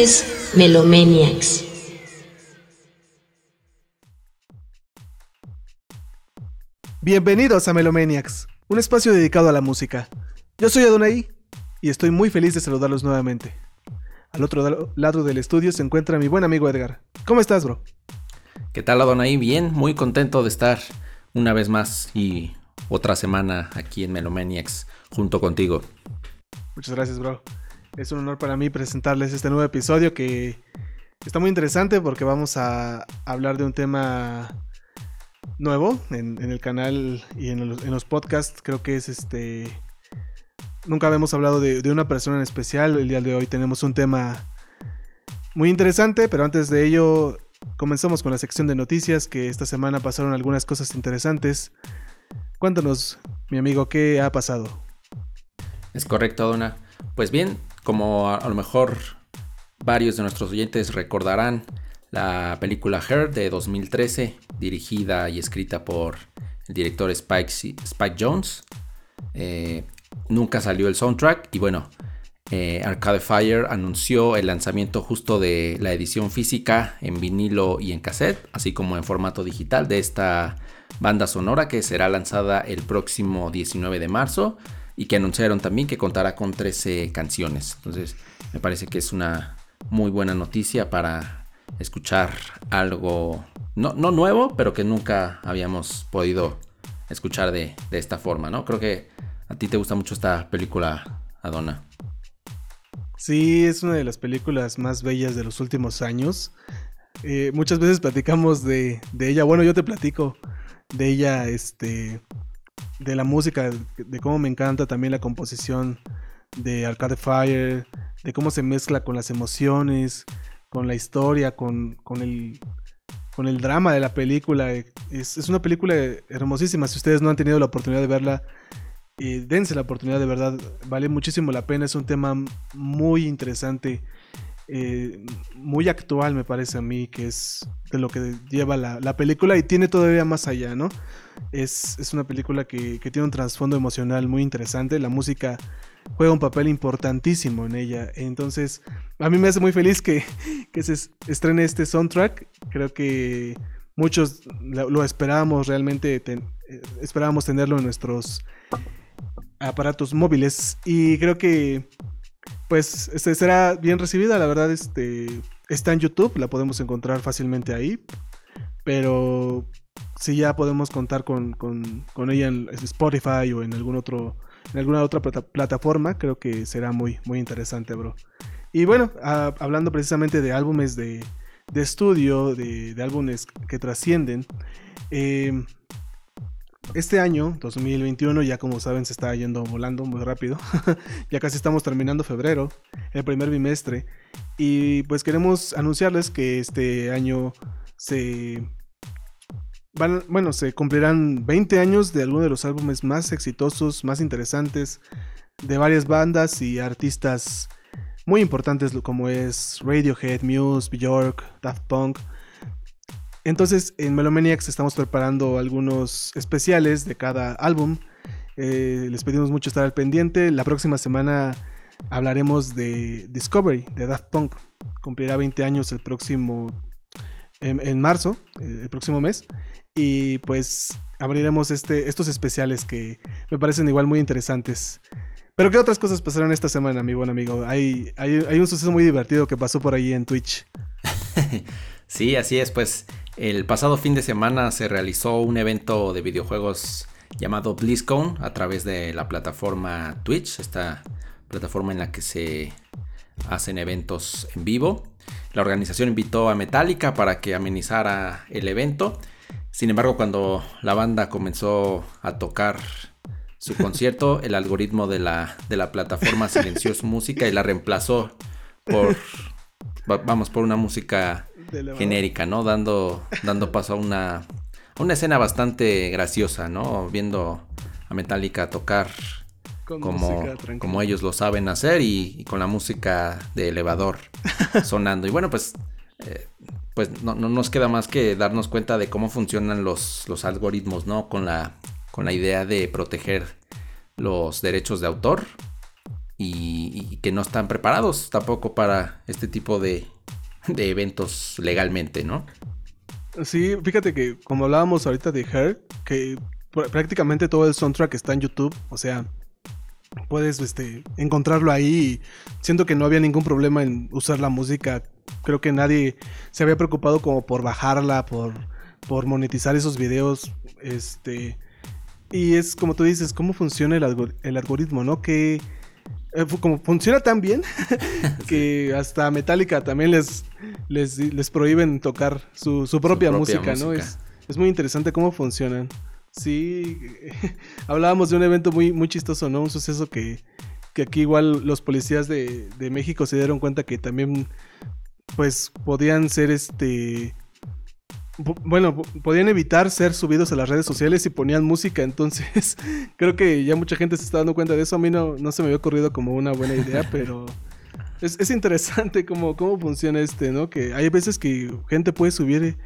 Es Melomaniacs. Bienvenidos a Melomaniacs, un espacio dedicado a la música. Yo soy Adonai y estoy muy feliz de saludarlos nuevamente. Al otro lado del estudio se encuentra mi buen amigo Edgar. ¿Cómo estás, bro? ¿Qué tal, Adonai? Bien, muy contento de estar una vez más y otra semana aquí en Melomaniacs junto contigo. Muchas gracias, bro. Es un honor para mí presentarles este nuevo episodio que está muy interesante porque vamos a hablar de un tema nuevo en, el canal y en los, podcasts. Creo que es este... Nunca habíamos hablado de, de, una persona en especial. El día de hoy tenemos un tema muy interesante, pero antes de ello comenzamos con la sección de noticias que esta semana pasaron algunas cosas interesantes. Cuéntanos, mi amigo, ¿qué ha pasado? Es correcto, Dona. Pues bien, como a, lo mejor varios de nuestros oyentes recordarán, la película Her de 2013, dirigida y escrita por el director Spike, Jones. Eh, nunca salió el soundtrack y bueno, eh, Arcade Fire anunció el lanzamiento justo de la edición física en vinilo y en cassette, así como en formato digital de esta banda sonora que será lanzada el próximo 19 de marzo y que anunciaron también que contará con 13 canciones. Entonces me parece que es una muy buena noticia para escuchar algo no, nuevo, pero que nunca habíamos podido escuchar de, esta forma, ¿no? Creo que a ti te gusta mucho esta película, Adona. Sí, es una de las películas más bellas de los últimos años. Eh, muchas veces platicamos de, de, ella. Bueno, yo te platico de ella, este, de la música, de cómo me encanta también la composición de Arcade Fire, de cómo se mezcla con las emociones, con la historia, con, con, el, con el drama de la película. Es, es, una película hermosísima. Si ustedes no han tenido la oportunidad de verla, eh, dense la oportunidad de verdad. Vale muchísimo la pena. Es un tema muy interesante. Eh, muy actual me parece a mí que es de lo que lleva la, película y tiene todavía más allá, ¿no? Es, una película que, tiene un trasfondo emocional muy interesante, la música juega un papel importantísimo en ella, entonces a mí me hace muy feliz que, se estrene este soundtrack, creo que muchos lo, esperábamos realmente, eh, esperábamos tenerlo en nuestros aparatos móviles. Y creo que pues este, será bien recibida, la verdad, este, está en YouTube, la podemos encontrar fácilmente ahí, pero si ya podemos contar con, ella en Spotify o en algún otro, en alguna otra plataforma, creo que será muy, muy interesante, bro. Y bueno, hablando precisamente de álbumes de, estudio, de, de, álbumes que trascienden, eh, este año, 2021, ya como saben, se está yendo volando muy rápido. ya casi estamos terminando febrero, el primer bimestre. Y pues queremos anunciarles que este año se... Van, bueno, se cumplirán 20 años de algunos de los álbumes más exitosos, más interesantes, de varias bandas y artistas muy importantes como es Radiohead, Muse, Bjork, Daft Punk. Entonces, en Melomaniacs estamos preparando algunos especiales de cada álbum. Eh, les pedimos mucho estar al pendiente. La próxima semana hablaremos de Discovery, de Daft Punk. Cumplirá 20 años el próximo, en, marzo, eh, el próximo mes. Y pues abriremos este, estos especiales que me parecen igual muy interesantes. Pero ¿qué otras cosas pasaron esta semana, mi buen amigo? Hay, hay, un suceso muy divertido que pasó por ahí en Twitch. sí, así es, pues el pasado fin de semana se realizó un evento de videojuegos llamado BlizzCon a través de la plataforma Twitch, esta plataforma en la que se hacen eventos en vivo. La organización invitó a Metallica para que amenizara el evento. Sin embargo, cuando la banda comenzó a tocar su concierto, el algoritmo de la, de la plataforma silenció su música y la reemplazó por, vamos, por una música genérica, ¿no? Dando, dando paso a una, una escena bastante graciosa, ¿no? Viendo a Metallica tocar como, como ellos lo saben hacer y, con la música de elevador sonando. Y bueno, pues, eh, pues no, nos queda más que darnos cuenta de cómo funcionan los, los algoritmos, ¿no? Con la, con la idea de proteger los derechos de autor. Y, que no están preparados tampoco para este tipo de, de eventos legalmente, ¿no? Sí, fíjate que como hablábamos ahorita de Her, que prácticamente todo el soundtrack está en YouTube, o sea, puedes este, encontrarlo ahí. siento que no había ningún problema en usar la música. Creo que nadie se había preocupado como por bajarla, por, por monetizar esos videos. Este, y es como tú dices, cómo funciona el, el algoritmo, ¿no? Que eh, como funciona tan bien que hasta Metallica también les, les, prohíben tocar su, propia, música, ¿no? Es, es muy interesante cómo funcionan. Sí, hablábamos de un evento muy, muy chistoso, ¿no? Un suceso que, que aquí igual los policías de, de, México se dieron cuenta que también, pues, podían ser este... Bueno, podían evitar ser subidos a las redes sociales y ponían música, entonces creo que ya mucha gente se está dando cuenta de eso. A mí no, no se me había ocurrido como una buena idea, pero es, interesante cómo, cómo funciona este, ¿no? Que hay veces que gente puede subir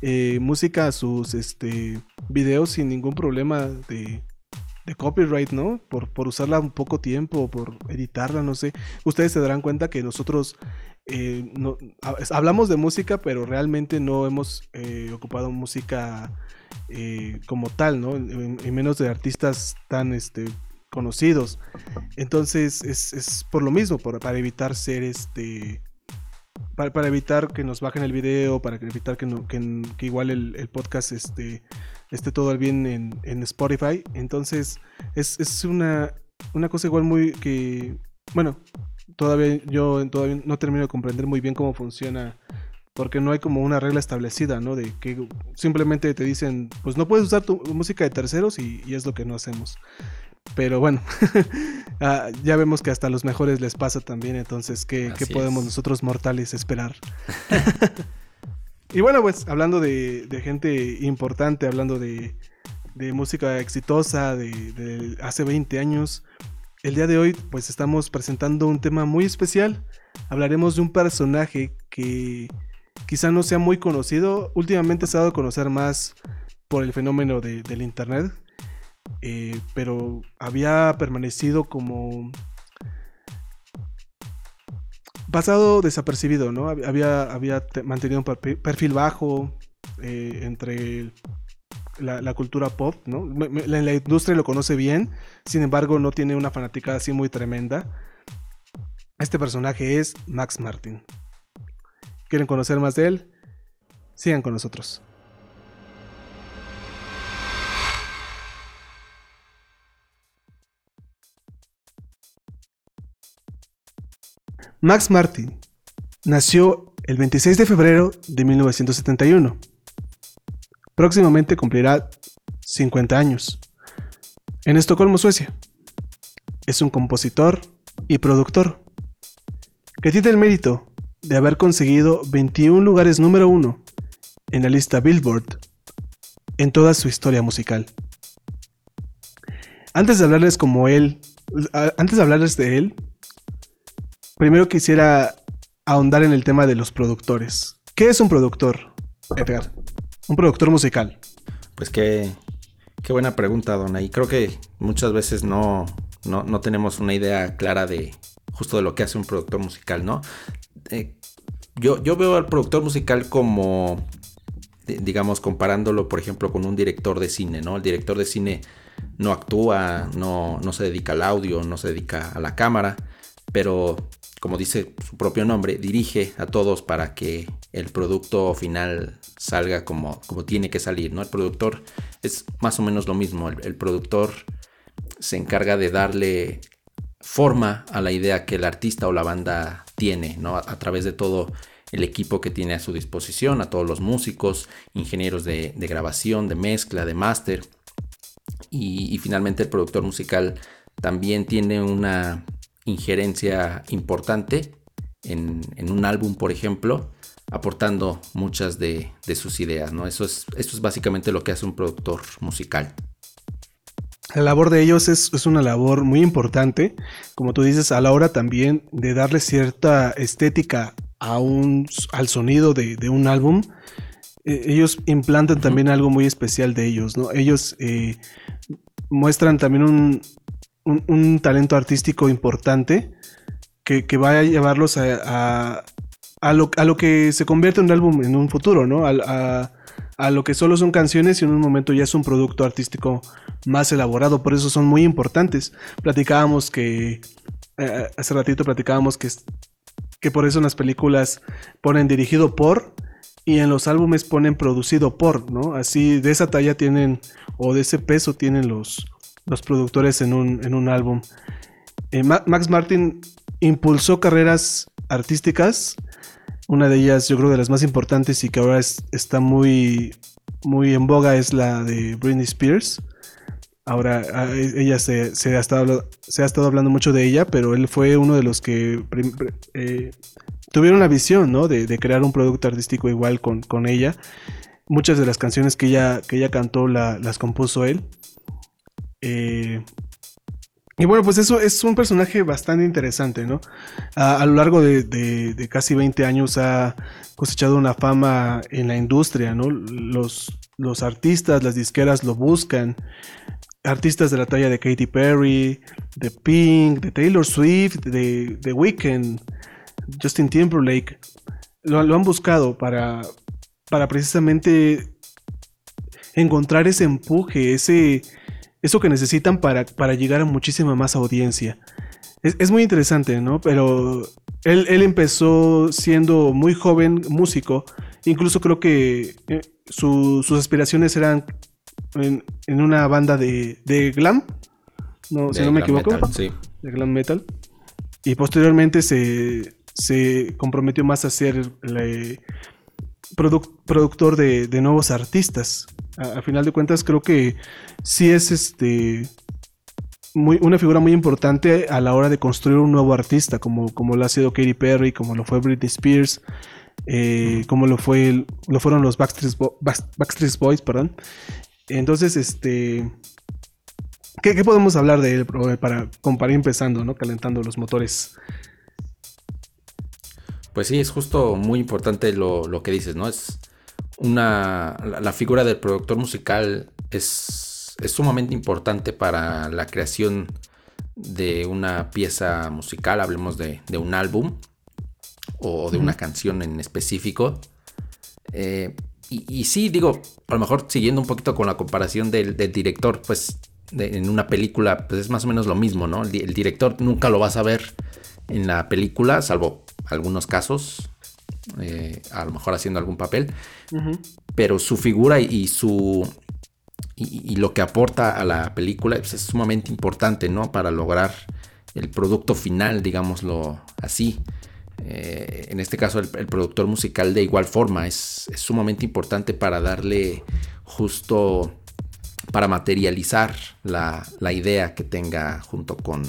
eh, música a sus este, videos sin ningún problema de, copyright, ¿no? Por, por usarla un poco tiempo, por editarla, no sé. Ustedes se darán cuenta que nosotros eh, hablamos de música, pero realmente no hemos eh, ocupado música como tal, ¿no? Y menos de artistas tan este, conocidos. Entonces es, por lo mismo, para evitar ser este... Para, evitar que nos bajen el video, para evitar que, no, que, igual el, podcast este, esté todo bien en, Spotify. Entonces es, una, una cosa igual muy que... Bueno, todavía yo todavía no termino de comprender muy bien cómo funciona porque no hay como una regla establecida, ¿no? De que simplemente te dicen, pues no puedes usar tu música de terceros y, y es lo que no hacemos. Pero bueno, ah, ya vemos que hasta a los mejores les pasa también, entonces, ¿qué, podemos nosotros mortales esperar? y bueno, pues hablando de, gente importante, hablando de, música exitosa de, hace 20 años, el día de hoy pues estamos presentando un tema muy especial. Hablaremos de un personaje que quizá no sea muy conocido, últimamente se ha dado a conocer más por el fenómeno del internet, eh, pero había permanecido como pasado desapercibido, ¿no? Había, había mantenido un perfil bajo eh, entre la, cultura pop, ¿no? La, la, industria lo conoce bien, sin embargo no tiene una fanática así muy tremenda. Este personaje es Max Martin. ¿Quieren conocer más de él? Sigan con nosotros. Max Martin nació el 26 de febrero de 1971. Próximamente cumplirá 50 años. En Estocolmo, Suecia. Es un compositor y productor que tiene el mérito de haber conseguido 21 lugares número uno en la lista Billboard en toda su historia musical. Antes de hablarles como él, antes de hablarles de él, primero quisiera ahondar en el tema de los productores. ¿Qué es un productor, Edgar? Un productor musical. Pues qué, qué buena pregunta, Donna. Y creo que muchas veces no, no, tenemos una idea clara de justo de lo que hace un productor musical, ¿no? Eh, yo, yo veo al productor musical como, digamos, comparándolo, por ejemplo, con un director de cine, ¿no? El director de cine no actúa, no, no se dedica al audio, no se dedica a la cámara, pero como dice su propio nombre, dirige a todos para que el producto final salga como, como tiene que salir, ¿no? El productor es más o menos lo mismo, el, productor se encarga de darle forma a la idea que el artista o la banda tiene, ¿no? A, través de todo el equipo que tiene a su disposición, a todos los músicos, ingenieros de, grabación, de mezcla, de máster. y, finalmente el productor musical también tiene una injerencia importante en, un álbum, por ejemplo, aportando muchas de, sus ideas, ¿no? Eso es, esto es básicamente lo que hace un productor musical. La labor de ellos es, una labor muy importante, como tú dices, a la hora también de darle cierta estética a un, al sonido de, un álbum. Eh, ellos implantan también algo muy especial de ellos, ¿no? Ellos eh, muestran también un, un, talento artístico importante que, que, va a llevarlos a, a, lo, a, lo, que se convierte en un álbum en un futuro, ¿no? A, a, lo que solo son canciones y en un momento ya es un producto artístico más elaborado, por eso son muy importantes. Platicábamos que, eh, hace ratito platicábamos que, que por eso en las películas ponen dirigido por y en los álbumes ponen producido por, ¿no? Así de esa talla tienen, o de ese peso tienen los, los productores en un, en un álbum. Eh, Max Martin impulsó carreras artísticas, una de ellas yo creo de las más importantes y que ahora está muy, muy en boga es la de Britney Spears. Ahora ella se, ha estado, se ha estado hablando mucho de ella, pero él fue uno de los que eh, tuvieron la visión, ¿no? De, crear un producto artístico igual con, con, ella. Muchas de las canciones que ella, que ella cantó las compuso él. Eh, y bueno, pues eso es un personaje bastante interesante, ¿no? A, lo largo de, casi 20 años ha cosechado una fama en la industria, ¿no? Los, los artistas, las disqueras lo buscan. Artistas de la talla de Katy Perry, de Pink, de Taylor Swift, de The Weeknd, Justin Timberlake, lo, han buscado para, para precisamente encontrar ese empuje, ese, eso que necesitan para, para llegar a muchísima más audiencia. Es, muy interesante, ¿no? Pero él, empezó siendo muy joven músico, incluso creo que eh, sus aspiraciones eran en, una banda de, glam, no, si no me equivoco, de glam metal. Y posteriormente se, se comprometió más a ser productor de, nuevos artistas. A, final de cuentas, creo que sí es este muy, una figura muy importante a la hora de construir un nuevo artista, como, como lo ha sido Katy Perry, como lo fue Britney Spears, eh, como lo fue lo fueron los Backstreet, Backstreet Boys, perdón. Entonces, este ¿qué, podemos hablar de él para comparar empezando, ¿no? Calentando los motores. Pues sí, es justo muy importante lo, que dices, ¿no? Es una. La, figura del productor musical es, es sumamente importante para la creación de una pieza musical, hablemos de, un álbum o de una canción en específico. Eh, y, sí, digo, a lo mejor siguiendo un poquito con la comparación del, director, pues en una película, pues es más o menos lo mismo, ¿no? El, el, director nunca lo vas a ver en la película, salvo algunos casos, eh, a lo mejor haciendo algún papel, pero su figura y, su... Y, lo que aporta a la película pues, es sumamente importante, ¿no? Para lograr el producto final, digámoslo así. Eh, en este caso, el, productor musical de igual forma es, sumamente importante para darle justo, para materializar la, la idea que tenga junto con,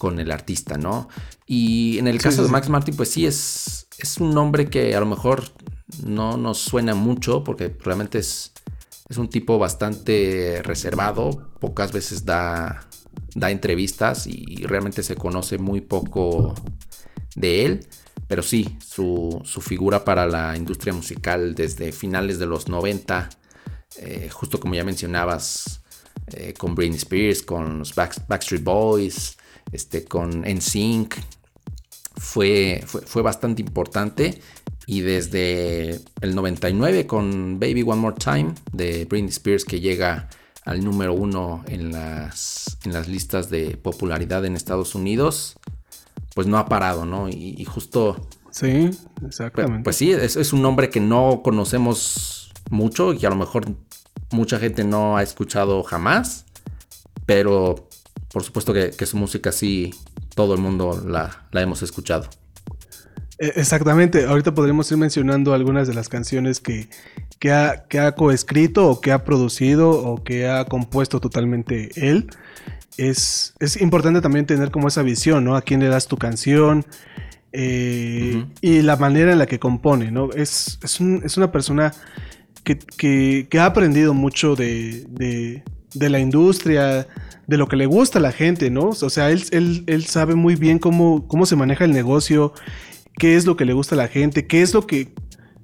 con el artista, ¿no? Y en el caso de Max Martin, pues sí, es, es un nombre que a lo mejor no nos suena mucho porque realmente es, un tipo bastante reservado, pocas veces da, da entrevistas y realmente se conoce muy poco de él. Pero sí, su, figura para la industria musical desde finales de los 90, eh, justo como ya mencionabas, eh, con Britney Spears, con los Backstreet Boys, este, con NSYNC, fue, fue, bastante importante. Y desde el 99 con Baby One More Time de Britney Spears que llega al número uno en las, en las listas de popularidad en Estados Unidos, pues no ha parado, ¿no? Y, justo... Sí, exactamente. Pues, sí, es, es, un nombre que no conocemos mucho y a lo mejor mucha gente no ha escuchado jamás, pero por supuesto que, su música sí, todo el mundo la, hemos escuchado. E, exactamente, ahorita podríamos ir mencionando algunas de las canciones que, que, ha, que ha coescrito o que ha producido o que ha compuesto totalmente él. Es, es importante también tener como esa visión, ¿no? A quién le das tu canción eh, y la manera en la que compone, ¿no? Es, es, una persona que, ha aprendido mucho de, de la industria, de lo que le gusta a la gente, ¿no? O sea, él, él, sabe muy bien cómo, cómo se maneja el negocio, qué es lo que le gusta a la gente, qué es lo que,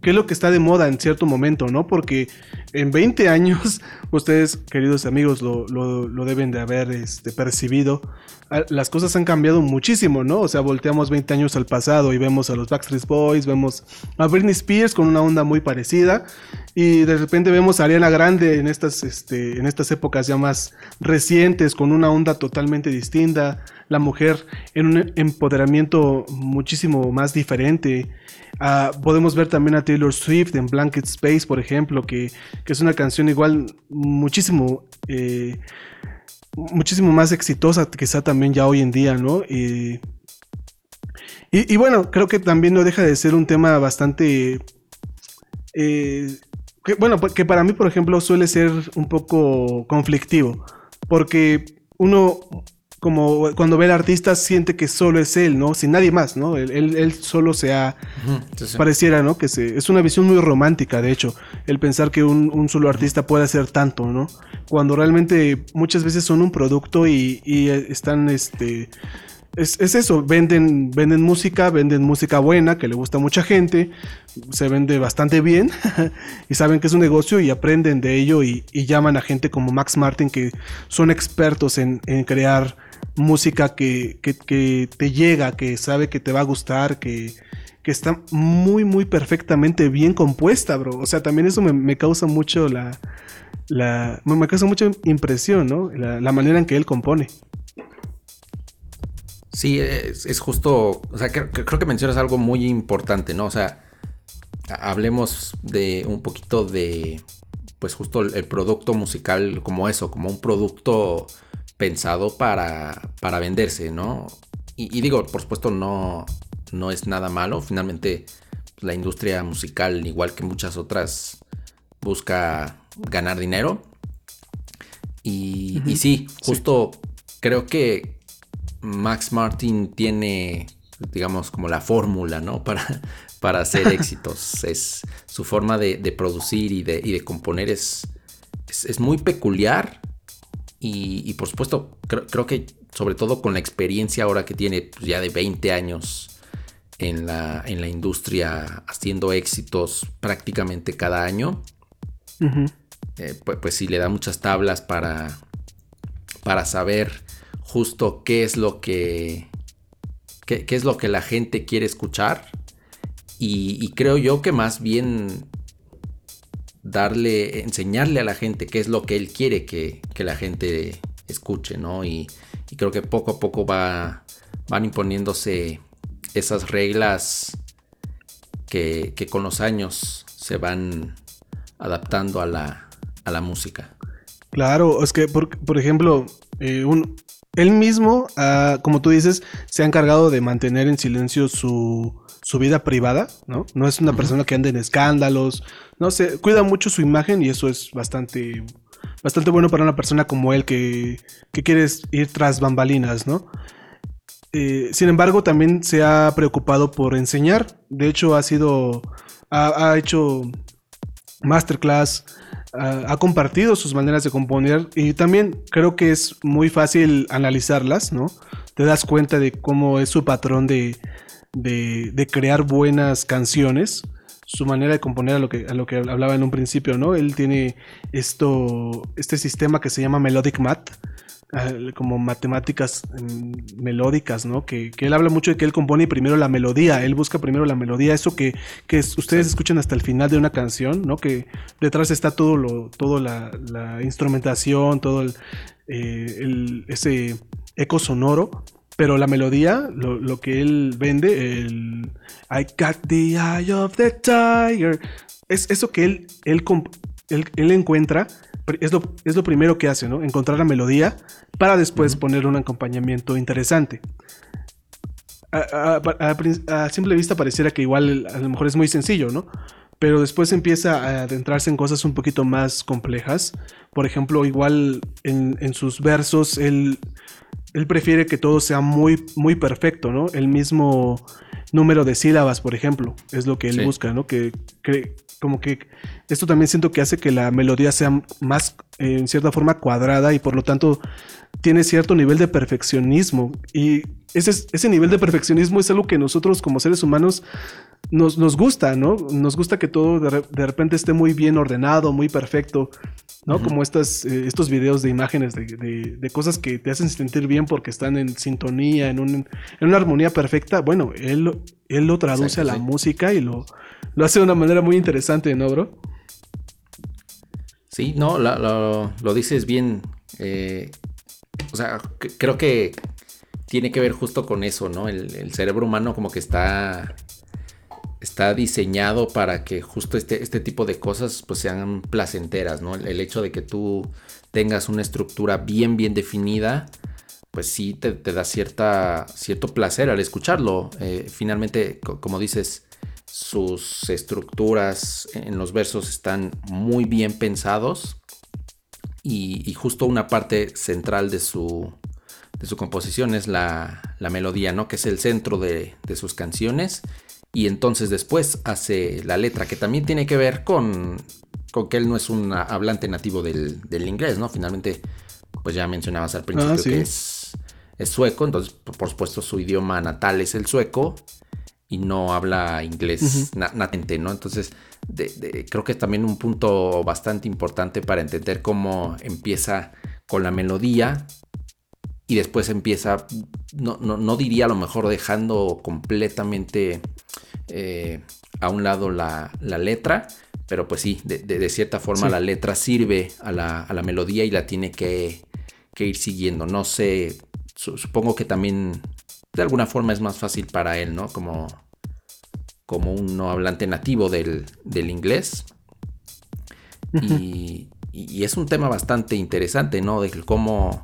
qué es lo que está de moda en cierto momento, ¿no? Porque en 20 años, ustedes, queridos amigos, lo, deben de haber este, percibido, ah, las cosas han cambiado muchísimo, ¿no? O sea, volteamos 20 años al pasado y vemos a los Backstreet Boys, vemos a Britney Spears con una onda muy parecida y de repente vemos a Ariana Grande en estas, este, en estas épocas ya más recientes con una onda totalmente distinta, la mujer en un empoderamiento muchísimo más diferente. Ah, podemos ver también a Taylor Swift en Blanket Space, por ejemplo, que, es una canción igual muchísimo, eh, muchísimo más exitosa quizá también ya hoy en día, ¿no? y, y, bueno, creo que también no deja de ser un tema bastante... Eh, que, bueno, que para mí, por ejemplo, suele ser un poco conflictivo, porque uno como cuando ve al artista siente que solo es él, ¿no? Sin nadie más, ¿no? Él, solo se ha... Pareciera, ¿no? Que se, es una visión muy romántica, de hecho, el pensar que un, solo artista puede hacer tanto, ¿no? Cuando realmente muchas veces son un producto y, y están, este es, eso, venden, venden música, venden música buena que le gusta a mucha gente, se vende bastante bien y saben que es un negocio y aprenden de ello y, llaman a gente como Max Martin que son expertos en, crear música que, te llega, que sabe que te va a gustar, que, está muy, muy perfectamente bien compuesta, bro. O sea, también eso me, causa mucho la, la, me causa mucha impresión, ¿no? la manera en que él compone. Sí, es, justo, o sea, creo, que mencionas algo muy importante, ¿no? O sea, hablemos de un poquito de, pues justo el, producto musical como eso, como un producto pensado para, para venderse, ¿no? Y, digo, por supuesto, no, no es nada malo. Finalmente, la industria musical, igual que muchas otras, busca ganar dinero. Y, y sí, justo creo que Max Martin tiene, digamos, como la fórmula, ¿no? Para, para hacer éxitos. es su forma de, producir y de, componer es, es, muy peculiar. Y, por supuesto, creo, que sobre todo con la experiencia ahora que tiene pues, ya de 20 años en la, en la industria haciendo éxitos prácticamente cada año, eh, pues, pues sí le da muchas tablas para, para saber justo qué es lo que, qué, es lo que la gente quiere escuchar. Y, creo yo que más bien darle, enseñarle a la gente qué es lo que él quiere que, la gente escuche, ¿no? Y, creo que poco a poco va, van imponiéndose esas reglas que, con los años se van adaptando a la, a la música. Claro, es que, por, por ejemplo, eh, un, él mismo, ah, como tú dices, se ha encargado de mantener en silencio su, vida privada, ¿no? No es una persona que anda en escándalos, no sé, cuida mucho su imagen y eso es bastante, bastante bueno para una persona como él que, que quiere ir tras bambalinas, ¿no? Eh, sin embargo, también se ha preocupado por enseñar. De hecho, ha sido, ha, ha hecho masterclass, ha compartido sus maneras de componer y también creo que es muy fácil analizarlas, ¿no? Te das cuenta de cómo es su patrón de, de, crear buenas canciones, su manera de componer a lo, que, a lo que hablaba en un principio, ¿no? Él tiene esto, este sistema que se llama Melodic Math, como matemáticas mm, melódicas, ¿no? Que, él habla mucho de que él compone primero la melodía, él busca primero la melodía, eso que, que ustedes escuchan hasta el final de una canción, ¿no? Que detrás está todo lo, todo la, instrumentación, todo eh, ese eco sonoro, pero la melodía, lo, que él vende, el I got the eye of the tiger, es eso que él, él, él, él encuentra es lo, es lo primero que hace, ¿no? Encontrar la melodía para después poner un acompañamiento interesante. A, simple vista pareciera que igual a lo mejor es muy sencillo, ¿no? Pero después empieza a adentrarse en cosas un poquito más complejas. Por ejemplo, igual en, sus versos, él, él, prefiere que todo sea muy, muy perfecto, ¿no? El mismo número de sílabas, por ejemplo, es lo que él busca, ¿no? Que, que, como que esto también siento que hace que la melodía sea más en cierta forma cuadrada y por lo tanto tiene cierto nivel de perfeccionismo. Y ese, ese nivel de perfeccionismo es algo que nosotros como seres humanos nos, nos gusta, ¿no? Nos gusta que todo de, de, repente esté muy bien ordenado, muy perfecto, ¿no? Como estas, eh, estos videos de imágenes de, de, de, cosas que te hacen sentir bien porque están en sintonía, en, un, en una armonía perfecta. Bueno, él, él lo traduce a la música y lo, lo hace de una manera muy interesante, ¿no, bro? Sí, no, lo, lo, lo dices bien. Eh, o sea, creo que tiene que ver justo con eso, ¿no? El, cerebro humano como que está, está diseñado para que justo este, este tipo de cosas pues sean placenteras, ¿no? El, el, hecho de que tú tengas una estructura bien, bien definida, pues sí te, te da cierta, cierto placer al escucharlo. Eh, finalmente, como dices, sus estructuras en los versos están muy bien pensados y, y justo una parte central de su, de su composición es la, la, melodía, ¿no? Que es el centro de, de, sus canciones. Y entonces después hace la letra, que también tiene que ver con, con que él no es un hablante nativo del, del, inglés, ¿no? Finalmente, pues ya mencionabas al principio ah, sí. que es, es, sueco, entonces por supuesto su idioma natal es el sueco y no habla inglés uh -huh. natente, ¿no? Entonces, de, de, creo que es también un punto bastante importante para entender cómo empieza con la melodía y después empieza, no, no, no diría a lo mejor dejando completamente eh, a un lado la, la, letra, pero pues sí, de, cierta forma sí. la letra sirve a la, a la, melodía y la tiene que, que ir siguiendo. No sé, su, supongo que también de alguna forma es más fácil para él, ¿no? Como, como un no hablante nativo del, del inglés. Y, y, es un tema bastante interesante, ¿no? De cómo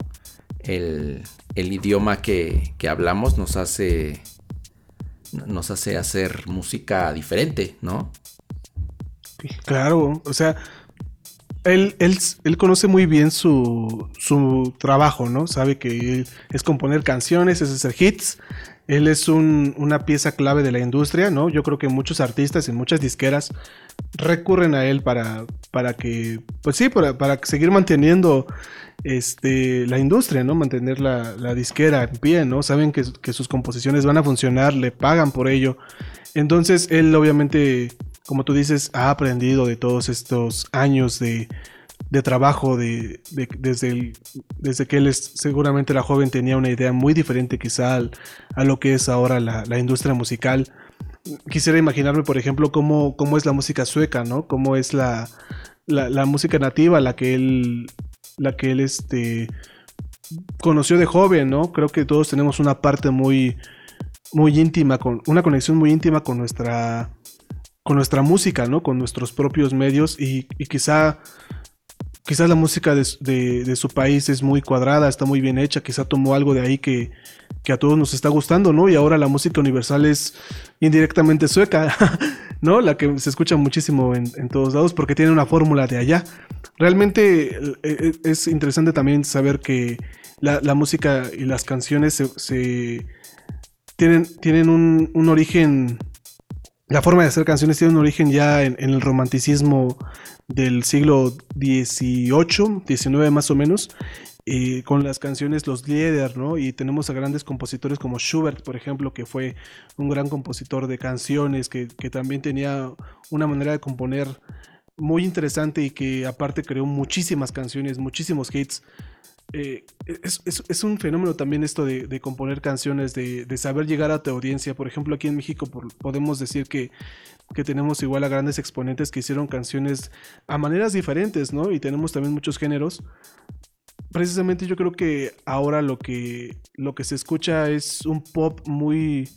el, el idioma que, que, hablamos nos hace, nos hace hacer música diferente, ¿no? Claro, o sea, él, él, él, conoce muy bien su, su trabajo, ¿no? Sabe que es componer canciones, es hacer hits. Él es un, una pieza clave de la industria, ¿no? Yo creo que muchos artistas y muchas disqueras recurren a él para, para que, pues sí, para, para seguir manteniendo este, la industria, ¿no? Mantener la, la disquera en pie, ¿no? Saben que, que sus composiciones van a funcionar, le pagan por ello. Entonces, él obviamente como tú dices, ha aprendido de todos estos años de, de trabajo, de, de, desde, desde que él es, seguramente era joven, tenía una idea muy diferente quizá a lo que es ahora la, la, industria musical. Quisiera imaginarme, por ejemplo, cómo, cómo es la música sueca, ¿no? Cómo es la, la, la música nativa, la que él, la que él este, conoció de joven, ¿no? Creo que todos tenemos una parte muy, muy íntima, con una conexión muy íntima con nuestra con nuestra música, ¿no? Con nuestros propios medios y, y quizá, la música de, su país es muy cuadrada, está muy bien hecha, quizá tomó algo de ahí que, que a todos nos está gustando, ¿no? Y ahora la música universal es indirectamente sueca, ¿no? La que se escucha muchísimo en, en todos lados porque tiene una fórmula de allá. Realmente eh, eh, es interesante también saber que la, la música y las canciones se, se tienen, tienen un, un origen la forma de hacer canciones tiene un origen ya en, el romanticismo del siglo XVIII, XIX más o menos, eh, con las canciones Los Lieder, ¿no? Y tenemos a grandes compositores como Schubert, por ejemplo, que fue un gran compositor de canciones, que también tenía una manera de componer muy interesante y que aparte creó muchísimas canciones, muchísimos hits. Eh, es, es, es, un fenómeno también esto de, de componer canciones, de, de, saber llegar a tu audiencia. Por ejemplo, aquí en México por, podemos decir que, que, tenemos igual a grandes exponentes que hicieron canciones a maneras diferentes, ¿no? Y tenemos también muchos géneros. Precisamente yo creo que ahora lo que, lo que se escucha es un pop muy,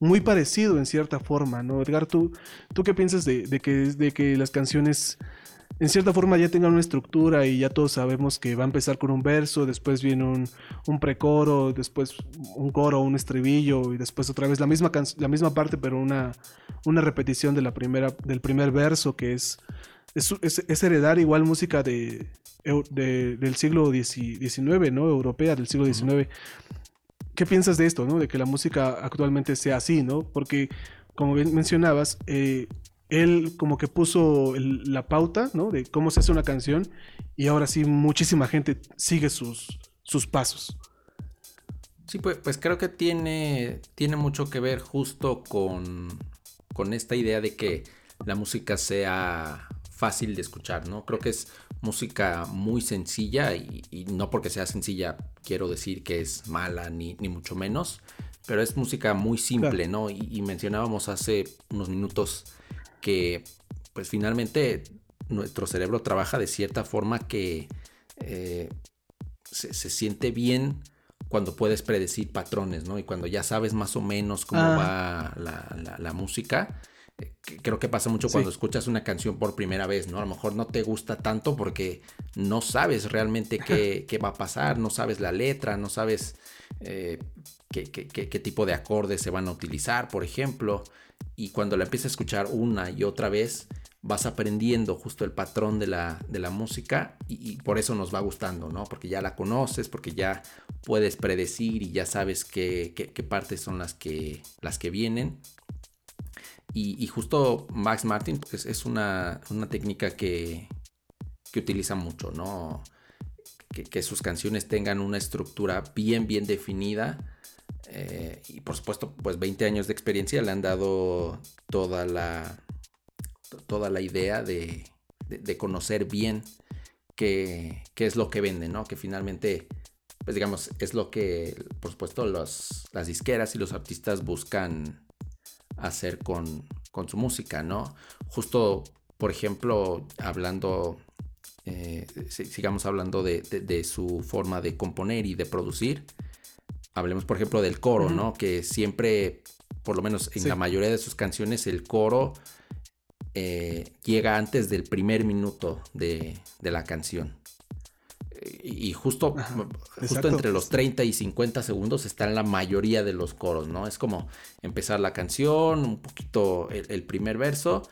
muy parecido en cierta forma, ¿no? Edgar, ¿tú, tú qué piensas de, de, que, de que las canciones en cierta forma ya tengan una estructura y ya todos sabemos que va a empezar con un verso, después viene un, un precoro, después un coro, un estribillo y después otra vez la misma, la misma parte pero una, una repetición de la primera, del primer verso que es, es, es, es heredar igual música de, de, del siglo XIX, ¿no? Europea del siglo XIX. ¿Qué piensas de esto, no? De que la música actualmente sea así, ¿no? Porque, como bien mencionabas, eh, él como que puso la pauta, ¿no? De cómo se hace una canción y ahora sí muchísima gente sigue sus, sus pasos. Sí, pues, pues creo que tiene, tiene mucho que ver justo con, con esta idea de que la música sea fácil de escuchar, ¿no? Creo que es música muy sencilla y, no porque sea sencilla quiero decir que es mala ni, ni mucho menos, pero es música muy simple, ¿no? Y, mencionábamos hace unos minutos que pues finalmente nuestro cerebro trabaja de cierta forma que eh, se, siente bien cuando puedes predecir patrones, ¿no? Y cuando ya sabes más o menos cómo ah. va la, la música, creo que pasa mucho cuando escuchas una canción por primera vez, ¿no? A lo mejor no te gusta tanto porque no sabes realmente qué, va a pasar, no sabes la letra, no sabes eh, qué, tipo de acordes se van a utilizar, por ejemplo. Y cuando la empiezas a escuchar una y otra vez, vas aprendiendo justo el patrón de la, de la música y, por eso nos va gustando, ¿no? Porque ya la conoces, porque ya puedes predecir y ya sabes qué, partes son las que, las que vienen y, justo Max Martin pues, es una, técnica que, utiliza mucho, ¿no? Que, sus canciones tengan una estructura bien, bien definida. Eh, y por supuesto, pues 20 años de experiencia le han dado toda la, toda la idea de, conocer bien qué, es lo que vende, ¿no? Que finalmente, pues digamos, es lo que, por supuesto, los, las disqueras y los artistas buscan hacer con, su música, ¿no? Justo, por ejemplo, hablando, eh, sigamos hablando de, su forma de componer y de producir. Hablemos, por ejemplo, del coro, ¿no? Que siempre, por lo menos en la mayoría de sus canciones, el coro eh, llega antes del primer minuto de, de la canción. Y justo, justo entre los 30 y 50 segundos están la mayoría de los coros, ¿no? Es como empezar la canción, un poquito el, primer verso,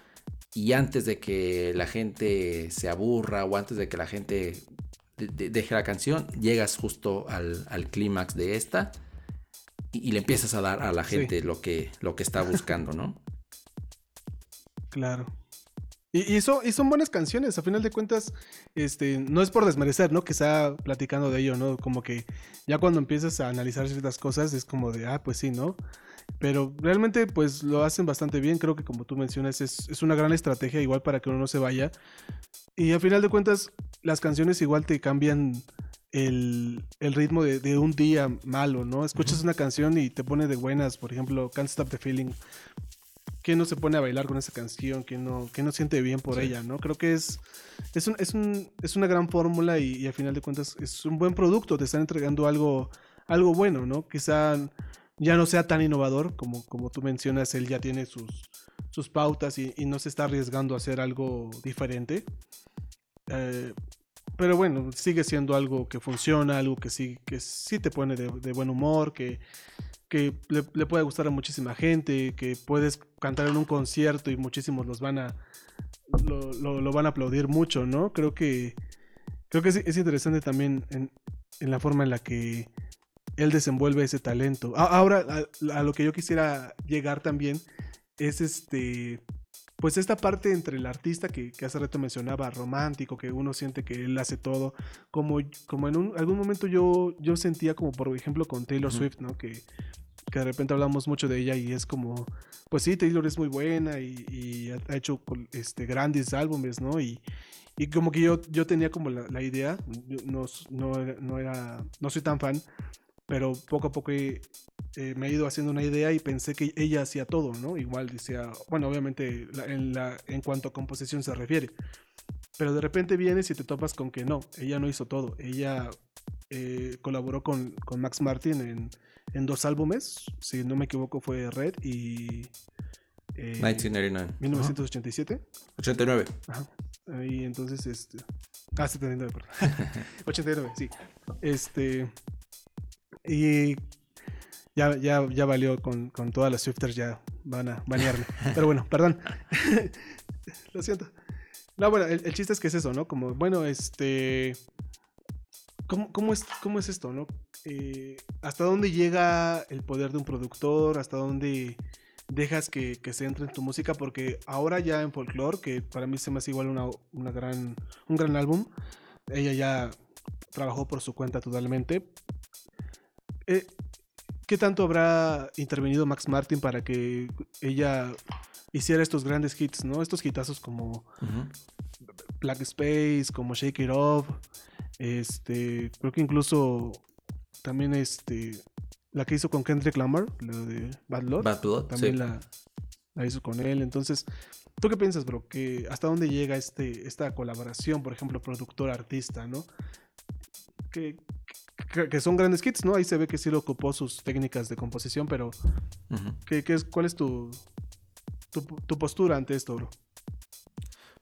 y antes de que la gente se aburra o antes de que la gente deje la canción, llegas justo al, clímax de esta y, le empiezas a dar a la gente lo, que, lo que está buscando, ¿no? Claro. Y, son buenas canciones, a final de cuentas, este, no es por desmerecer, ¿no? Que está platicando de ello, ¿no? Como que ya cuando empiezas a analizar ciertas cosas es como de, ah, pues sí, ¿no? Pero realmente pues lo hacen bastante bien, creo que como tú mencionas es, una gran estrategia igual para que uno no se vaya. Y a final de cuentas las canciones igual te cambian el, ritmo de, un día malo, ¿no? Escuchas una canción y te pone de buenas, por ejemplo, Can't Stop the Feeling ¿Quién no se pone a bailar con esa canción? ¿Quién no, quién no siente bien por ella? ¿no? Creo que es, es, un, es, un, es una gran fórmula y, y, a final de cuentas es un buen producto. Te están entregando algo, algo bueno, ¿no? Quizá ya no sea tan innovador como, como tú mencionas, él ya tiene sus, sus pautas y, no se está arriesgando a hacer algo diferente. Eh, pero bueno, sigue siendo algo que funciona, algo que sí, que sí te pone de, buen humor, que, que le, puede gustar a muchísima gente, que puedes cantar en un concierto y muchísimos los van a lo, van a aplaudir mucho, ¿no? Creo que creo que es, interesante también en, la forma en la que él desenvuelve ese talento. ahora a, lo que yo quisiera llegar también es este pues esta parte entre el artista que, hace rato mencionaba, romántico, que uno siente que él hace todo, como, como en un, algún momento yo, yo sentía como por ejemplo con Taylor Swift, ¿no? Que, que de repente hablamos mucho de ella y es como, pues sí, Taylor es muy buena y, ha hecho este, grandes álbumes, ¿no? Y, y como que yo, yo tenía como la, idea, no, no, era, no soy tan fan, pero poco a poco me he ido haciendo una idea y pensé que ella hacía todo, ¿no? Igual decía, bueno, obviamente en, la, en cuanto a composición se refiere, pero de repente vienes y te topas con que no, ella no hizo todo, ella eh, colaboró con, con, Max Martin en, en, dos álbumes, si no me equivoco fue Red y... Eh, 1989. 1987. 89. Ajá. Y entonces, este... Ah, 79, perdón. 89, sí. Este... Y ya, ya, ya valió con, con todas las Swifters, ya van a banearme. Pero bueno, perdón. Lo siento. No, bueno, el, chiste es que es eso, ¿no? Como, bueno, este. ¿Cómo, cómo, es, cómo es esto, no? Eh, ¿Hasta dónde llega el poder de un productor? ¿Hasta dónde dejas que, se entre en tu música porque ahora ya en Folklore, que para mí se me hace igual una, gran, un gran álbum, ella ya trabajó por su cuenta totalmente. Eh, ¿Qué tanto habrá intervenido Max Martin para que ella hiciera estos grandes hits, ¿no? Estos hitazos como Black Space, como Shake It Off, este, creo que incluso también este, la que hizo con Kendrick Lamar, la de Bad Blood, también la, hizo con él. Entonces, ¿tú qué piensas, bro? Que hasta dónde llega este, esta colaboración, por ejemplo, productor-artista, ¿no? Que, que, son grandes kits, ¿no? Ahí se ve que sí lo ocupó sus técnicas de composición, pero es, ¿cuál es tu, tu, postura ante esto, bro?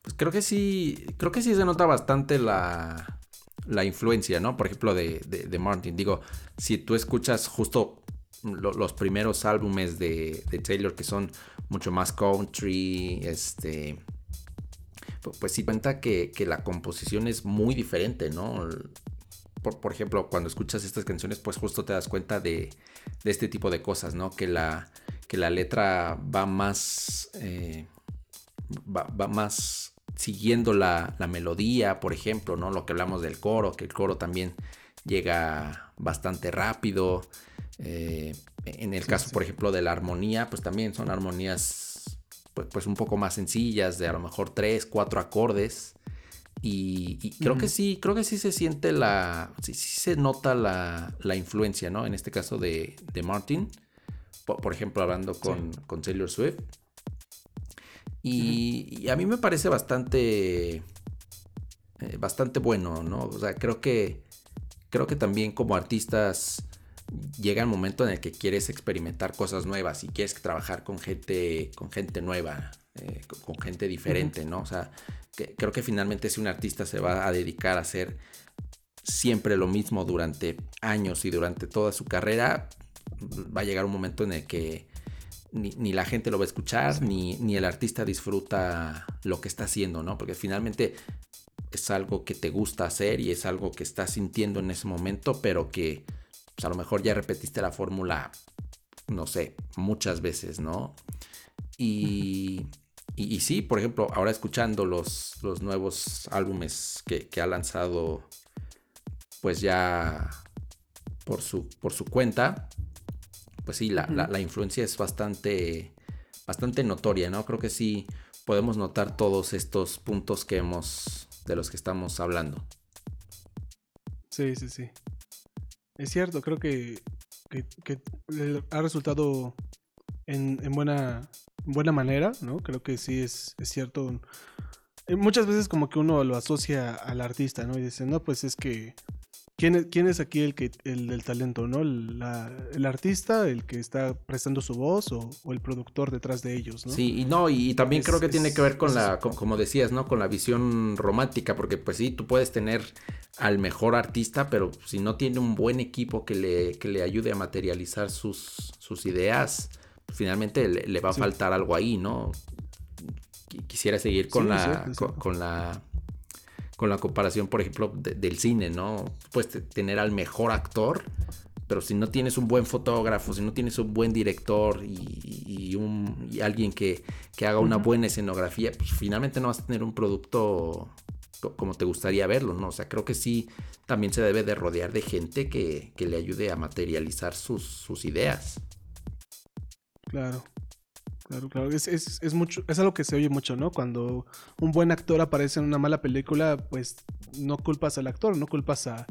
Pues creo que sí, creo que sí se nota bastante la, la influencia, ¿no? Por ejemplo, de, de, Martin. Digo, si tú escuchas justo los primeros álbumes de, de, Taylor que son mucho más country, este... Pues sí cuenta que, que la composición es muy diferente, ¿no? Por, ejemplo, cuando escuchas estas canciones, pues justo te das cuenta de, de este tipo de cosas, ¿no? Que la, que la letra va más... Eh, va, más siguiendo la, melodía, por ejemplo, ¿no? Lo que hablamos del coro, que el coro también llega bastante rápido. Eh, en el caso, por ejemplo, de la armonía, pues también son armonías pues, pues, un poco más sencillas, de a lo mejor tres, cuatro acordes. Y, creo que sí, creo que sí se siente la, sí, se nota la, influencia, ¿no? En este caso de, Martin, por, ejemplo, hablando con, con Taylor Swift. Y, a mí me parece bastante, eh, bastante bueno, ¿no? O sea, creo que, creo que también como artistas llega el momento en el que quieres experimentar cosas nuevas y quieres trabajar con gente, con gente nueva, eh, con, gente diferente, ¿no? O sea, creo que finalmente si un artista se va a dedicar a hacer siempre lo mismo durante años y durante toda su carrera, va a llegar un momento en el que ni, la gente lo va a escuchar, ni, ni, el artista disfruta lo que está haciendo, ¿no? Porque finalmente es algo que te gusta hacer y es algo que estás sintiendo en ese momento, pero que pues, a lo mejor ya repetiste la fórmula, no sé, muchas veces, ¿no? Y, y, sí, por ejemplo, ahora escuchando los, los nuevos álbumes que, que, ha lanzado, pues ya por su, por su cuenta, pues sí, la, influencia es bastante, bastante notoria, ¿no? Creo que sí podemos notar todos estos puntos que hemos, de los que estamos hablando. Sí, sí, sí. Es cierto, creo que, ha resultado en, buena, buena manera, ¿no? Creo que sí es, es cierto. Muchas veces como que uno lo asocia al artista, ¿no? Y dice, no, pues es que ¿Quién es, ¿Quién es, aquí el que el del talento, no? el artista, el que está prestando su voz o, el productor detrás de ellos, ¿no? Sí, y no, y, también creo que tiene que ver con la, como decías, ¿no? Con la visión romántica, porque pues sí, tú puedes tener al mejor artista, pero si no tiene un buen equipo que le, que le ayude a materializar sus, sus ideas, finalmente le, va a faltar algo ahí, ¿no? Quisiera seguir con la, con la con la comparación, por ejemplo, del cine, ¿no? Puedes tener al mejor actor, pero si no tienes un buen fotógrafo, si no tienes un buen director y, un, alguien que, haga una buena escenografía, pues finalmente no vas a tener un producto como te gustaría verlo, ¿no? O sea, creo que sí, también se debe de rodear de gente que, le ayude a materializar sus, sus ideas. Claro. Claro, claro. Es, es, mucho, es algo que se oye mucho, ¿no? Cuando un buen actor aparece en una mala película, pues no culpas al actor, no culpas a,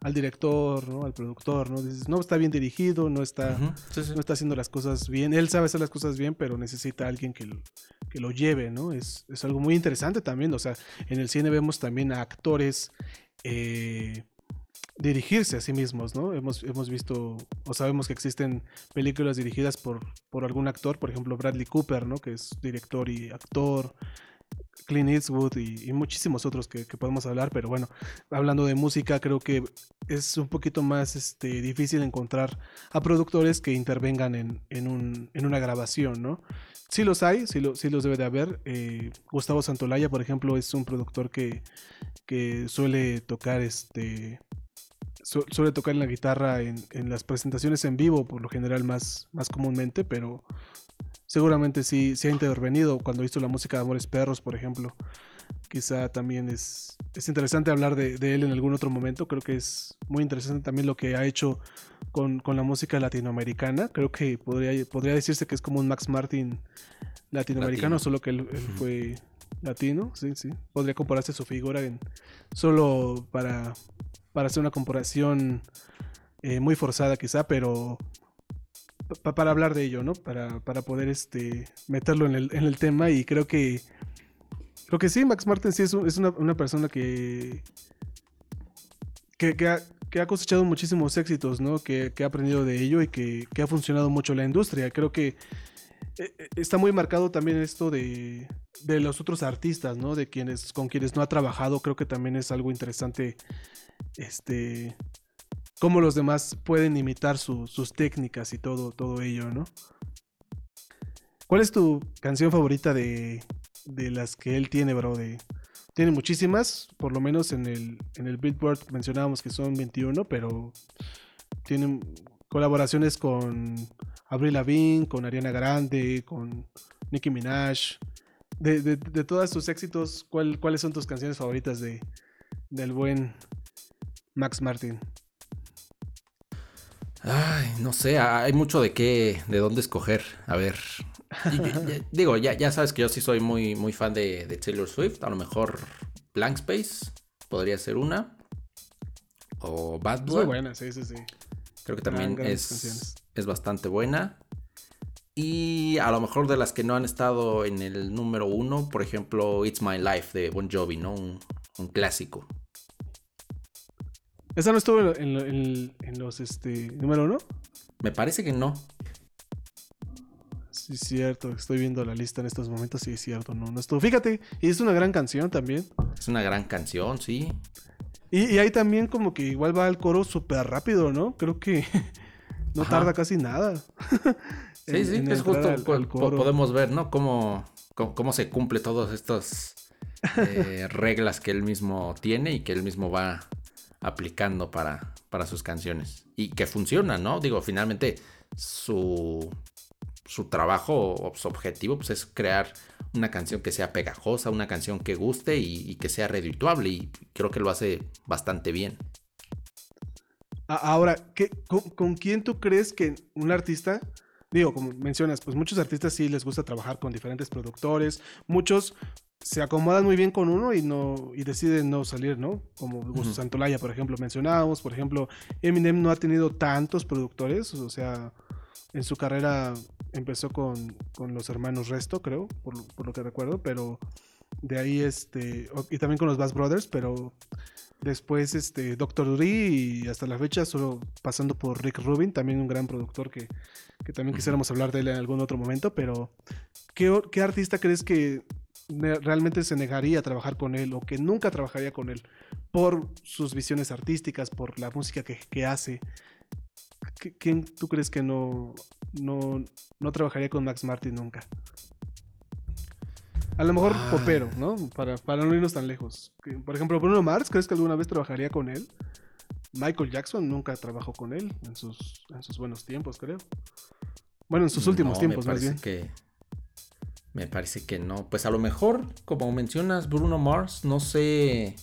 al director, ¿no? Al productor, ¿no? Dices, no está bien dirigido, no está, no está haciendo las cosas bien. Él sabe hacer las cosas bien, pero necesita a alguien que lo, que lo lleve, ¿no? Es, es algo muy interesante también. O sea, en el cine vemos también a actores. Eh, dirigirse a sí mismos, ¿no? Hemos, hemos visto o sabemos que existen películas dirigidas por, por algún actor, por ejemplo Bradley Cooper, ¿no? Que es director y actor, Clint Eastwood y, muchísimos otros que, podemos hablar, pero bueno, hablando de música, creo que es un poquito más este, difícil encontrar a productores que intervengan en, en, un, en una grabación, ¿no? Sí los hay, sí, sí los debe de haber. Eh, Gustavo Santolaya, por ejemplo, es un productor que, que suele tocar este suele tocar en la guitarra en, las presentaciones en vivo, por lo general más, más comúnmente, pero seguramente sí, sí ha intervenido cuando hizo la música de Amores Perros, por ejemplo. Quizá también es, es interesante hablar de, de, él en algún otro momento. Creo que es muy interesante también lo que ha hecho con, con la música latinoamericana. Creo que podría, podría decirse que es como un Max Martin latinoamericano, Latino. solo que él, él uh -huh. fue latino, sí, sí. Podría compararse su figura en solo para, para hacer una comparación eh, muy forzada quizá, pero para hablar de ello, ¿no? Para, para poder este, meterlo en el, en el, tema y creo que creo que sí, Max Martin sí es, es una, una, persona que que, ha, que, ha, cosechado muchísimos éxitos, ¿no? Que, que ha aprendido de ello y que, que, ha funcionado mucho la industria. Creo que eh, está muy marcado también esto de, de los otros artistas, ¿no? De quienes con quienes no ha trabajado, creo que también es algo interesante este cómo los demás pueden imitar su, sus técnicas y todo, todo ello, ¿no? ¿Cuál es tu canción favorita de, de las que él tiene, bro? De, tiene muchísimas, por lo menos en el, en el Billboard mencionábamos que son 21, pero tienen colaboraciones con Avril Lavigne, con Ariana Grande, con Nicki Minaj. De, de, de todos sus éxitos, ¿cuál, ¿cuáles son tus canciones favoritas de, del buen Max Martin? Ay, no sé, hay mucho de qué, de dónde escoger. A ver, digo, ya, ya sabes que yo sí soy muy, muy fan de, de, Taylor Swift. A lo mejor Blank Space podría ser una. O Bad Blood. Muy buena, sí, sí, sí. Creo que también es, es bastante buena. Y a lo mejor de las que no han estado en el número uno, por ejemplo, It's My Life de Bon Jovi, ¿no? Un, un clásico. ¿Esa no estuvo en, en, en, los este número uno? Me parece que no. Sí, es cierto. Estoy viendo la lista en estos momentos. Sí, es cierto. No, no estuvo. Fíjate, y es una gran canción también. Es una gran canción, sí. Y, y ahí también como que igual va el coro súper rápido, ¿no? Creo que no Ajá. tarda casi nada. sí, sí, es justo. Al, al podemos ver, ¿no? Cómo, cómo, cómo se cumple todas estas eh, reglas que él mismo tiene y que él mismo va aplicando para, para sus canciones. Y que funcionan, ¿no? Digo, finalmente su, su trabajo o su objetivo pues, es crear una canción que sea pegajosa, una canción que guste y, y, que sea redituable. Y creo que lo hace bastante bien. Ahora, ¿qué, con, con, quién tú crees que un artista, digo, como mencionas, pues muchos artistas sí les gusta trabajar con diferentes productores, muchos se acomodan muy bien con uno y no y deciden no salir, ¿no? Como Gus uh -huh. Santolaya, por ejemplo, mencionábamos, por ejemplo, Eminem no ha tenido tantos productores, o sea, en su carrera empezó con, con los hermanos Resto, creo, por, por, lo que recuerdo, pero de ahí este y también con los Bass Brothers, pero después este Dr. Dre y hasta la fecha solo pasando por Rick Rubin, también un gran productor que, que también quisiéramos hablar de él en algún otro momento, pero ¿qué, qué artista crees que realmente se negaría a trabajar con él o que nunca trabajaría con él por sus visiones artísticas, por la música que, que hace. ¿Quién tú crees que no, no, no, trabajaría con Max Martin nunca? A lo mejor ah. popero, ¿no? Para, para no irnos tan lejos. Por ejemplo, Bruno Mars, ¿crees que alguna vez trabajaría con él? Michael Jackson nunca trabajó con él en sus, en sus buenos tiempos, creo. Bueno, en sus últimos no, tiempos, me más bien. Que me parece que no. Pues a lo mejor, como mencionas, Bruno Mars, no sé.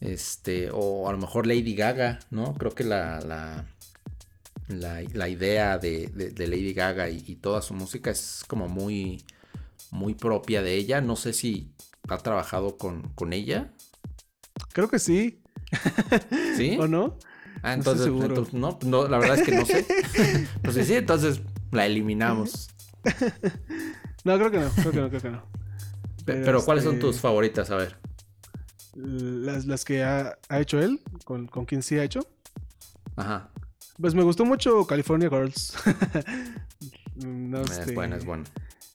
Este, o a lo mejor Lady Gaga, ¿no? Creo que la, la, la, la idea de, de, de, Lady Gaga y, y, toda su música es como muy, muy propia de ella. No sé si ha trabajado con, con ella. Creo que sí. ¿Sí? ¿O no? Ah, entonces, no, entonces no, no, la verdad es que no sé. pues sí, entonces la eliminamos. No, creo que no, creo que no, creo que no. Pero, Pero ¿cuáles este... son tus favoritas? A ver. Las, las que ha, ha, hecho él, con, con quien sí ha hecho. Ajá. Pues me gustó mucho California Girls. no, es este, buena, es buena.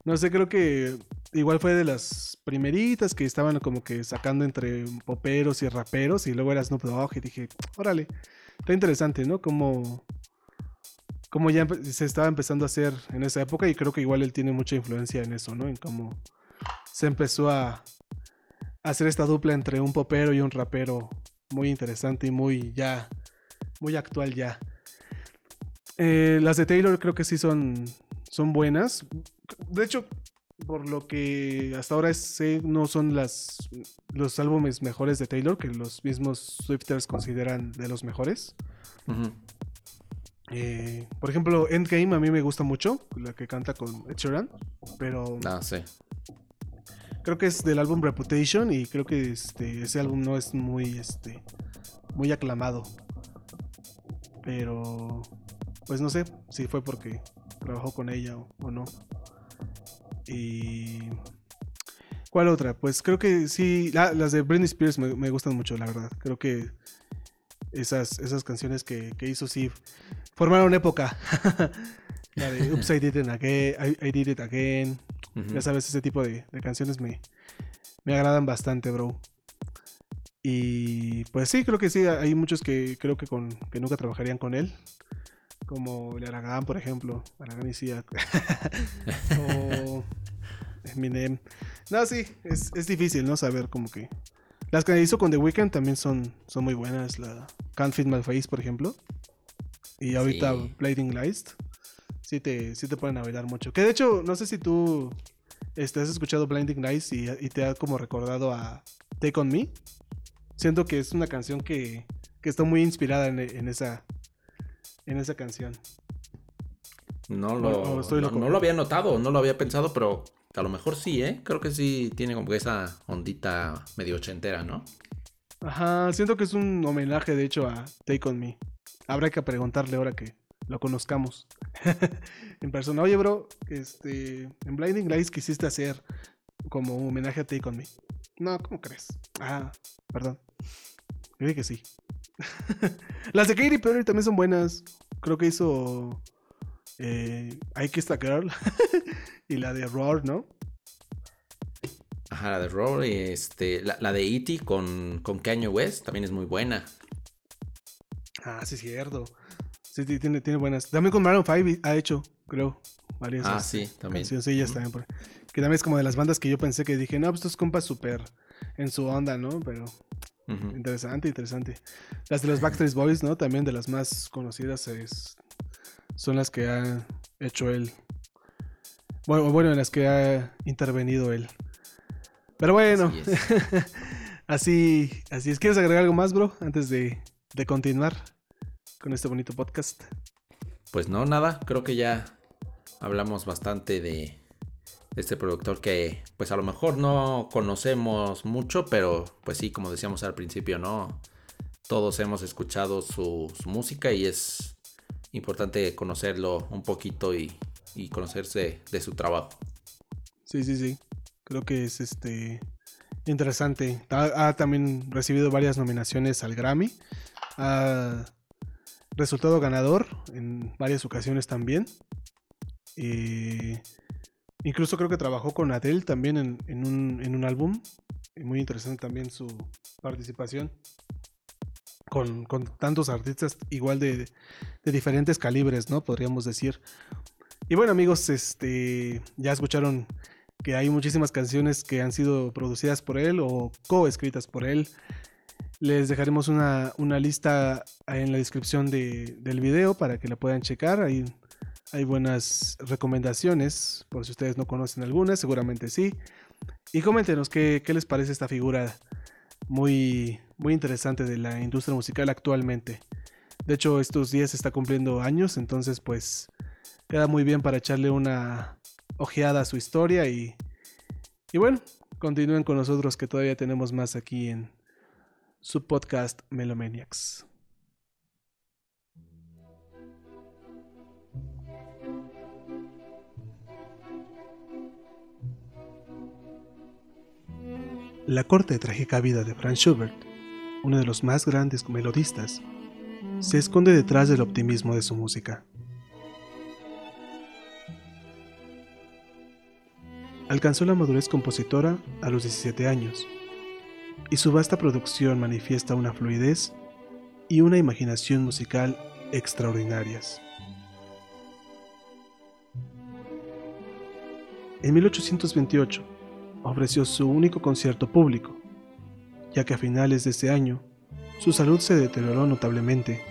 No sé, creo que igual fue de las primeritas que estaban como que sacando entre poperos y raperos y luego era Snoop Dogg y dije, órale, está interesante, ¿no? Como como ya se estaba empezando a hacer en esa época y creo que igual él tiene mucha influencia en eso, ¿no? En cómo se empezó a hacer esta dupla entre un popero y un rapero muy interesante y muy ya, muy actual ya. Eh, las de Taylor creo que sí son, son buenas. De hecho, por lo que hasta ahora sé, no son las, los álbumes mejores de Taylor, que los mismos Swifters consideran de los mejores. Eh, por ejemplo, Endgame a mí me gusta mucho, la que canta con Ed Sheeran, pero Ah, sí. creo que es del álbum Reputation y creo que este, ese álbum no es muy, este, muy aclamado. Pero, pues no sé si fue porque trabajó con ella o, o no. Y... ¿Cuál otra? Pues creo que sí, la- las de Britney Spears me, me gustan mucho, la verdad. Creo que esas, esas canciones que, que hizo sí formaron época. la de Oops, I Did It Again, I, I Did It Again. Ya sabes, ese tipo de, de canciones me, me agradan bastante, bro. Y pues sí, creo que sí, hay muchos que creo que, con, que nunca trabajarían con él. Como el Aragán, por ejemplo. Aragán y Sia. o Eminem. No, sí, es, es difícil, ¿no? Saber como que... Las que hizo con The Weeknd también son, son muy buenas. La Can't Fit My Face, por ejemplo. Y ahorita Sí. Blinding Lights. Sí te, sí te ponen a bailar mucho. Que de hecho, no sé si tú este, has escuchado Blinding Lights y, y te ha como recordado a Take On Me. Siento que es una canción que, que está muy inspirada en, en esa, en esa canción. No lo, estoy no, lo había notado, no lo había pensado, pero a lo mejor sí, ¿eh? Creo que sí tiene como que esa ondita medio ochentera, ¿no? Ajá, siento que es un homenaje de hecho a Take On Me. Habrá que preguntarle ahora que lo conozcamos en persona. Oye, bro, este, en Blinding Lights quisiste hacer como un homenaje a Take On Me. No, ¿cómo crees? Ah, perdón. Creí que sí. Las de Katy Perry también son buenas. Creo que hizo eh, I Kissed a Girl y la de Roar, ¿no? Ajá, la de Roar, y este, la, la de E.T. con, con Kanye West también es muy buena. Ah, sí, es cierto. Sí, sí, tiene, tiene buenas. También con Maroon 5 ha hecho, creo, varias Ah, sí, también. cancioncillas Ujú. también. por- Que también es como de las bandas que yo pensé que dije, no, pues estos compas súper en su onda, ¿no? Pero Interesante, interesante. Las de los Backstreet Boys, ¿no? También de las más conocidas es, son las que ha hecho él. Bueno, bueno, en las que ha intervenido él. Pero bueno, Así es. así, así es. ¿Quieres agregar algo más, bro? Antes de, de continuar con este bonito podcast. Pues no, nada, creo que ya hablamos bastante de este productor que pues a lo mejor no conocemos mucho, pero pues sí, como decíamos al principio, ¿no? Todos hemos escuchado su, música y es importante conocerlo un poquito y, y conocerse de su trabajo. Sí, sí, sí. Creo que es este interesante. Ha, ha también recibido varias nominaciones al Grammy. Ha resultado ganador en varias ocasiones también. Eh, incluso creo que trabajó con Adele también en, en un, en un álbum. Muy interesante también su participación. Con, con tantos artistas igual de, de diferentes calibres, ¿no? Podríamos decir. Y bueno amigos, este ya escucharon que hay muchísimas canciones que han sido producidas por él o coescritas por él. Les dejaremos una, una lista en la descripción de- del video para que la puedan checar. Hay, hay buenas recomendaciones, por si ustedes no conocen algunas, seguramente sí. Y coméntenos qué, qué les parece esta figura muy, muy interesante de la industria musical actualmente. De hecho, estos días está cumpliendo años, entonces pues queda muy bien para echarle una ojeada a su historia y, y bueno, continúen con nosotros que todavía tenemos más aquí en su podcast Melomaniacs. La corta y trágica vida de Franz Schubert, uno de los más grandes melodistas, se esconde detrás del optimismo de su música. Alcanzó la madurez compositora a los 17 años, y su vasta producción manifiesta una fluidez y una imaginación musical extraordinarias. En 1828 ofreció su único concierto público, ya que a finales de ese año su salud se deterioró notablemente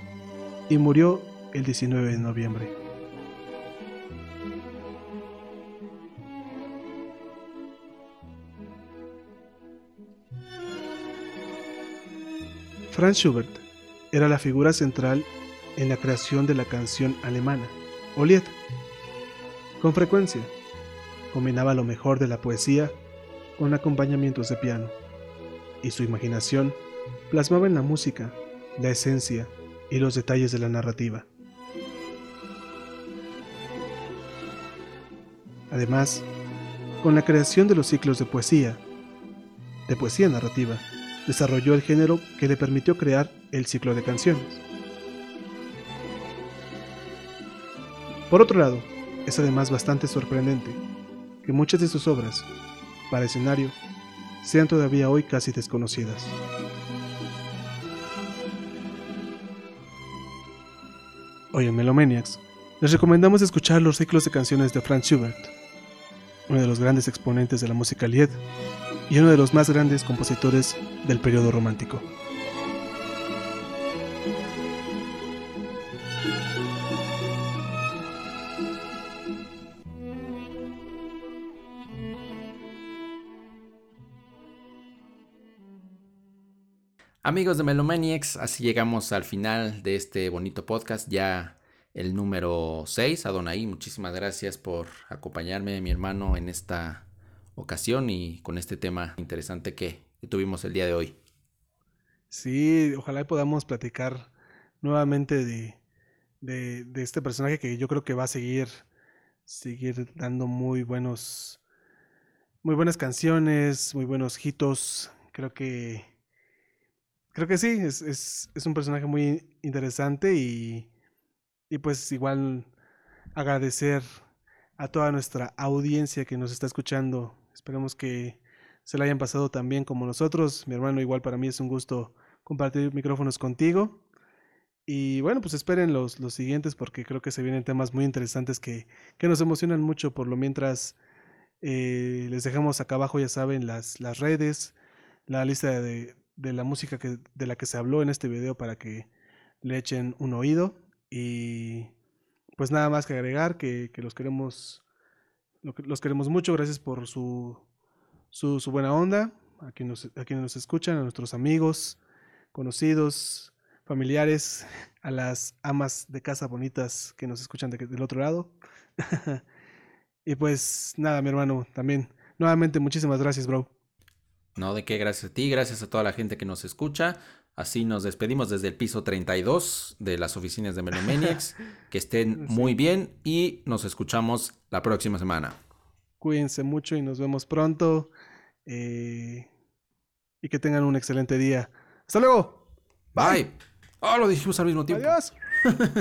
y murió el 19 de noviembre. Franz Schubert era la figura central en la creación de la canción alemana, Oliet. Con frecuencia, combinaba lo mejor de la poesía con acompañamientos de piano, y su imaginación plasmaba en la música la esencia y los detalles de la narrativa. Además, con la creación de los ciclos de poesía, de poesía narrativa, desarrolló el género que le permitió crear el ciclo de canciones. Por otro lado, es además bastante sorprendente que muchas de sus obras, para escenario, sean todavía hoy casi desconocidas. Hoy en Melomaniacs les recomendamos escuchar los ciclos de canciones de Franz Schubert, uno de los grandes exponentes de la música Lied y uno de los más grandes compositores del periodo romántico. Amigos de Melomaniacs, así llegamos al final de este bonito podcast, ya el número 6. Adonai, muchísimas gracias por acompañarme, mi hermano, en esta ocasión y con este tema interesante que, tuvimos el día de hoy. Sí, ojalá podamos platicar nuevamente de, este personaje que yo creo que va a seguir, seguir dando muy buenos, muy buenas canciones, muy buenos hitos. Creo que creo que sí, es, es, es un personaje muy interesante y, y, pues igual agradecer a toda nuestra audiencia que nos está escuchando. Esperemos que se la hayan pasado tan bien como nosotros. Mi hermano, igual para mí es un gusto compartir micrófonos contigo. Y bueno, pues esperen los, los siguientes porque creo que se vienen temas muy interesantes que, que nos emocionan mucho. Por lo mientras, eh, les dejamos acá abajo, ya saben, las, las redes, la lista de, de la música que, de la que se habló en este video para que le echen un oído. Y pues nada más que agregar que, los queremos los queremos mucho. Gracias por su, su, buena onda. A quienes, nos, a quienes nos escuchan, a nuestros amigos, conocidos, familiares, a las amas de casa bonitas que nos escuchan del otro lado. y pues nada, mi hermano, también. Nuevamente, muchísimas gracias, bro. No, de qué, gracias a ti, gracias a toda la gente que nos escucha. Así nos despedimos desde el piso 32 de las oficinas de Melomaniacs. que estén muy bien y nos escuchamos la próxima semana. Cuídense mucho y nos vemos pronto. Eh, y que tengan un excelente día. Hasta luego. Bye. Oh, lo dijimos al mismo tiempo. Adiós.